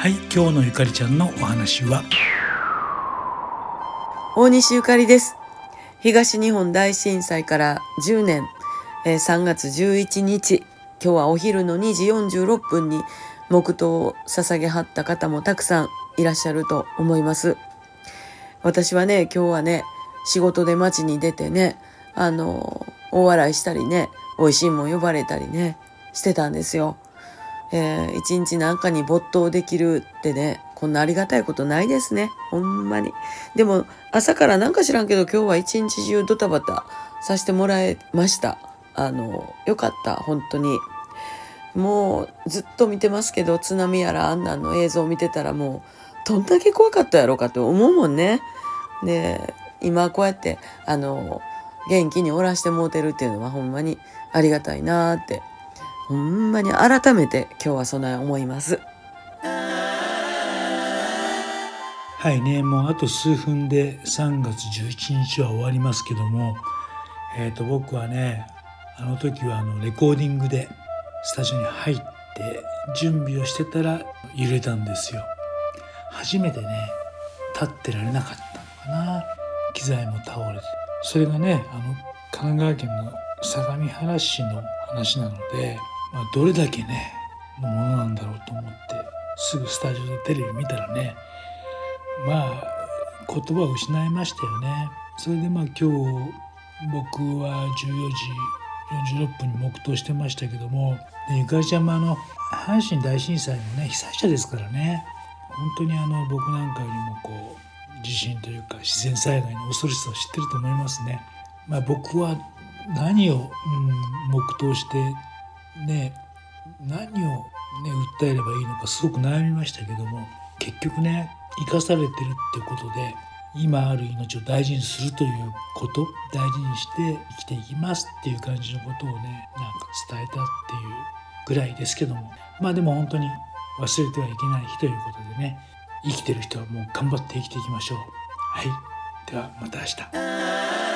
はい今日のゆかりちゃんのお話は？大西ゆかりです。東日本大震災から10年、えー、3月11日。今日はお昼の2時46分に黙祷を捧げはった方もたくさんいらっしゃると思います。私はね今日はね仕事で街に出てねあの大笑いしたりね美味しいもん呼ばれたりねしてたんですよ。えー、一日なんかに没頭できるってね、こんなありがたいことないですね。ほんまに。でも、朝からなんか知らんけど、今日は一日中ドタバタさせてもらいました。あの、よかった、本当に。もう、ずっと見てますけど、津波やらあんなんの映像を見てたらもう、どんだけ怖かったやろうかと思うもんね。で、今こうやって、あの、元気におらしてもうてるっていうのはほんまにありがたいなってほんまに改めて今日はそんな思います。はいね、もうあと数分で3月11日は終わりますけども、えっ、ー、と僕はね、あの時はあのレコーディングでスタジオに入って準備をしてたら揺れたんですよ。初めてね、立ってられなかったのかな。機材も倒れて。それがね、あの神奈川県の相模原市の話なので、まあ、どれだけねのものなんだろうと思ってすぐスタジオでテレビ見たらねまあ言葉を失いましたよね。それでまあ今日僕は14時46分に黙祷してましたけどもゆかりちゃんもあの阪神大震災のね被災者ですからね本当にあの僕なんかよりもこう地震というか自然災害の恐ろしさを知ってると思いますね。まあ、僕は何を、うん、黙祷してね何をね訴えればいいのかすごく悩みましたけども結局ね生かされてるってことで今ある命を大事にするということ大事にして生きていきますっていう感じのことをねなんか伝えたっていうぐらいですけども。まあでも本当に忘れてはいけない日ということでね生きてる人はもう頑張って生きていきましょう。はい。ではまた明日。